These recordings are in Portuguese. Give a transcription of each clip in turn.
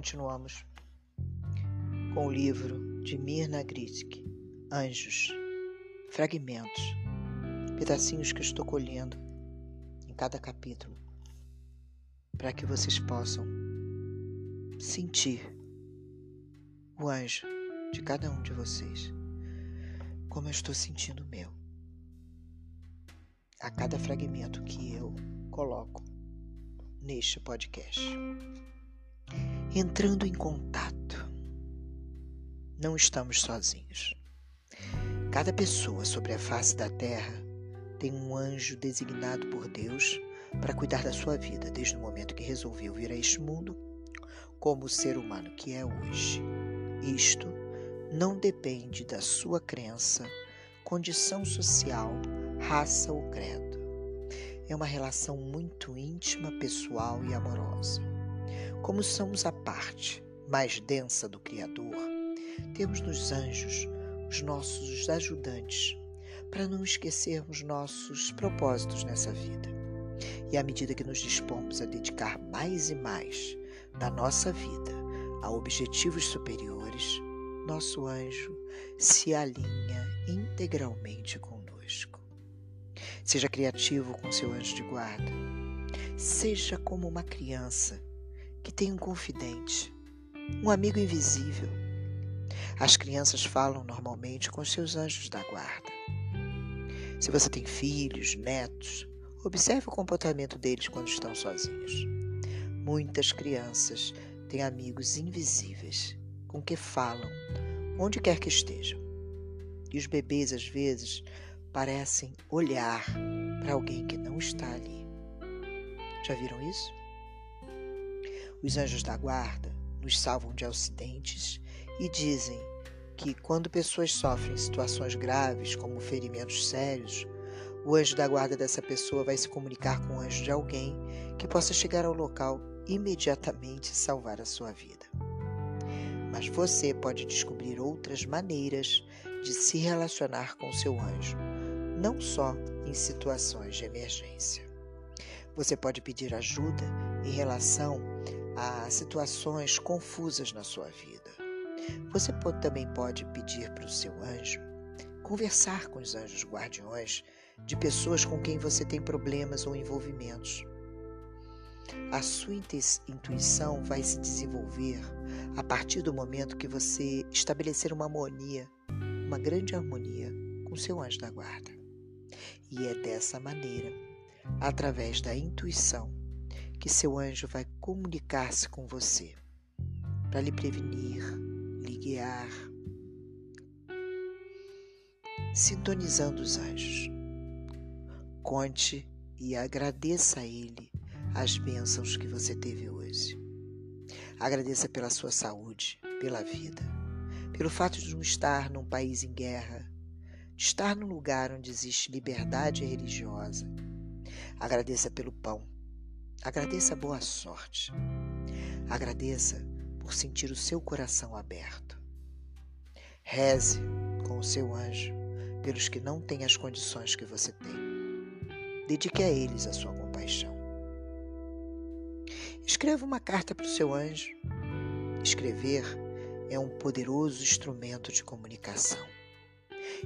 continuamos com o livro de Mirna Gritsky, Anjos, fragmentos, pedacinhos que estou colhendo em cada capítulo, para que vocês possam sentir o anjo de cada um de vocês, como eu estou sentindo o meu. A cada fragmento que eu coloco neste podcast. Entrando em contato. Não estamos sozinhos. Cada pessoa sobre a face da terra tem um anjo designado por Deus para cuidar da sua vida desde o momento que resolveu vir a este mundo como o ser humano que é hoje. Isto não depende da sua crença, condição social, raça ou credo. É uma relação muito íntima, pessoal e amorosa. Como somos a parte mais densa do Criador, temos nos anjos os nossos ajudantes para não esquecermos nossos propósitos nessa vida. E à medida que nos dispomos a dedicar mais e mais da nossa vida a objetivos superiores, nosso anjo se alinha integralmente conosco. Seja criativo com seu anjo de guarda. Seja como uma criança que tem um confidente, um amigo invisível. As crianças falam normalmente com seus anjos da guarda. Se você tem filhos, netos, observe o comportamento deles quando estão sozinhos. Muitas crianças têm amigos invisíveis com que falam onde quer que estejam. E os bebês, às vezes, parecem olhar para alguém que não está ali. Já viram isso? Os anjos da guarda nos salvam de acidentes e dizem que quando pessoas sofrem situações graves, como ferimentos sérios, o anjo da guarda dessa pessoa vai se comunicar com o anjo de alguém que possa chegar ao local imediatamente e salvar a sua vida. Mas você pode descobrir outras maneiras de se relacionar com seu anjo, não só em situações de emergência. Você pode pedir ajuda em relação a situações confusas na sua vida. Você pode, também pode pedir para o seu anjo conversar com os anjos guardiões de pessoas com quem você tem problemas ou envolvimentos. A sua intuição vai se desenvolver a partir do momento que você estabelecer uma harmonia, uma grande harmonia com seu anjo da guarda. E é dessa maneira, através da intuição, que seu anjo vai comunicar-se com você para lhe prevenir, lhe guiar, sintonizando os anjos. Conte e agradeça a Ele as bênçãos que você teve hoje. Agradeça pela sua saúde, pela vida, pelo fato de não estar num país em guerra, de estar num lugar onde existe liberdade religiosa. Agradeça pelo pão, Agradeça a boa sorte. Agradeça por sentir o seu coração aberto. Reze com o seu anjo pelos que não têm as condições que você tem. Dedique a eles a sua compaixão. Escreva uma carta para o seu anjo. Escrever é um poderoso instrumento de comunicação.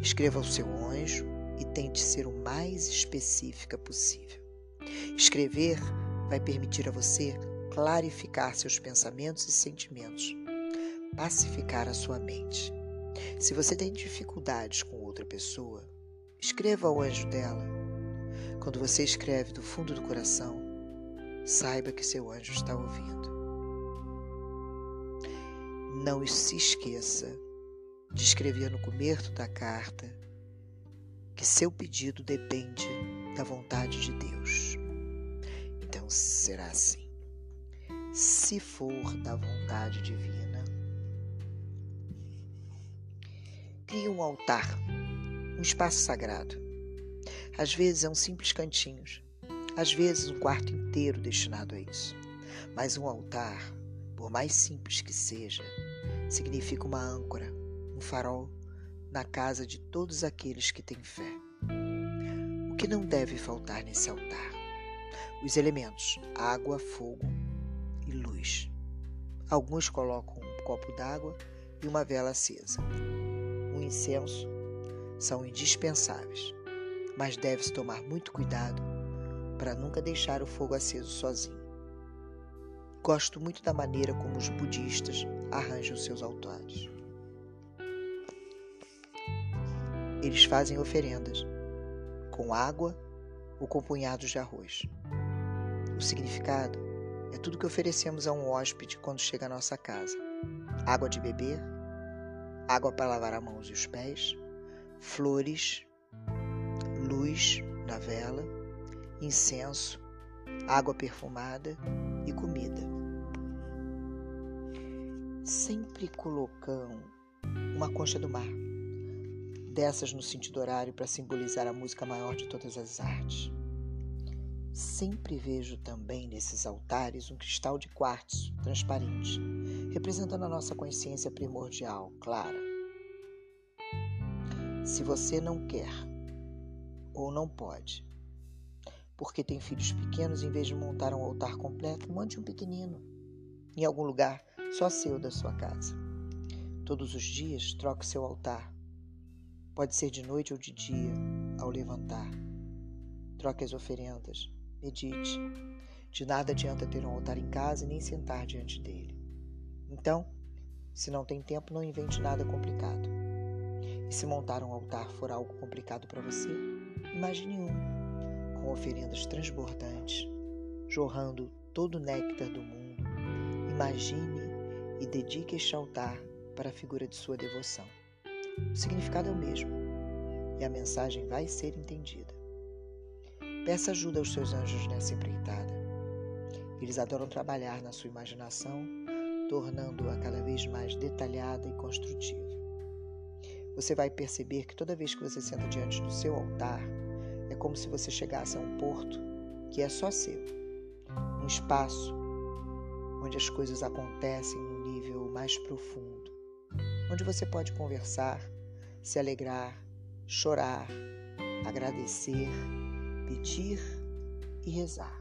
Escreva ao seu anjo e tente ser o mais específica possível. Escrever vai permitir a você clarificar seus pensamentos e sentimentos, pacificar a sua mente. Se você tem dificuldades com outra pessoa, escreva ao anjo dela. Quando você escreve do fundo do coração, saiba que seu anjo está ouvindo. Não se esqueça de escrever no começo da carta que seu pedido depende da vontade de Deus será assim. Se for da vontade divina, crie um altar, um espaço sagrado. Às vezes é um simples cantinho, às vezes um quarto inteiro destinado a isso. Mas um altar, por mais simples que seja, significa uma âncora, um farol na casa de todos aqueles que têm fé. O que não deve faltar nesse altar? Os elementos água, fogo e luz. Alguns colocam um copo d'água e uma vela acesa. O incenso são indispensáveis, mas deve-se tomar muito cuidado para nunca deixar o fogo aceso sozinho. Gosto muito da maneira como os budistas arranjam seus altares. Eles fazem oferendas com água ou com punhados de arroz. O significado é tudo que oferecemos a um hóspede quando chega à nossa casa: água de beber, água para lavar as mãos e os pés, flores, luz na vela, incenso, água perfumada e comida. Sempre colocam uma concha do mar, dessas no sentido horário para simbolizar a música maior de todas as artes. Sempre vejo também nesses altares um cristal de quartzo transparente, representando a nossa consciência primordial, clara. Se você não quer ou não pode, porque tem filhos pequenos, em vez de montar um altar completo, mande um pequenino em algum lugar só seu da sua casa. Todos os dias, troque seu altar. Pode ser de noite ou de dia, ao levantar. Troque as oferendas. Medite. De nada adianta ter um altar em casa e nem sentar diante dele. Então, se não tem tempo, não invente nada complicado. E se montar um altar for algo complicado para você, imagine um com oferendas transbordantes, jorrando todo o néctar do mundo, imagine e dedique este altar para a figura de sua devoção. O significado é o mesmo e a mensagem vai ser entendida. Peça ajuda aos seus anjos nessa empreitada. Eles adoram trabalhar na sua imaginação, tornando-a cada vez mais detalhada e construtiva. Você vai perceber que toda vez que você senta diante do seu altar, é como se você chegasse a um porto que é só seu, um espaço onde as coisas acontecem num nível mais profundo, onde você pode conversar, se alegrar, chorar, agradecer, pedir e rezar.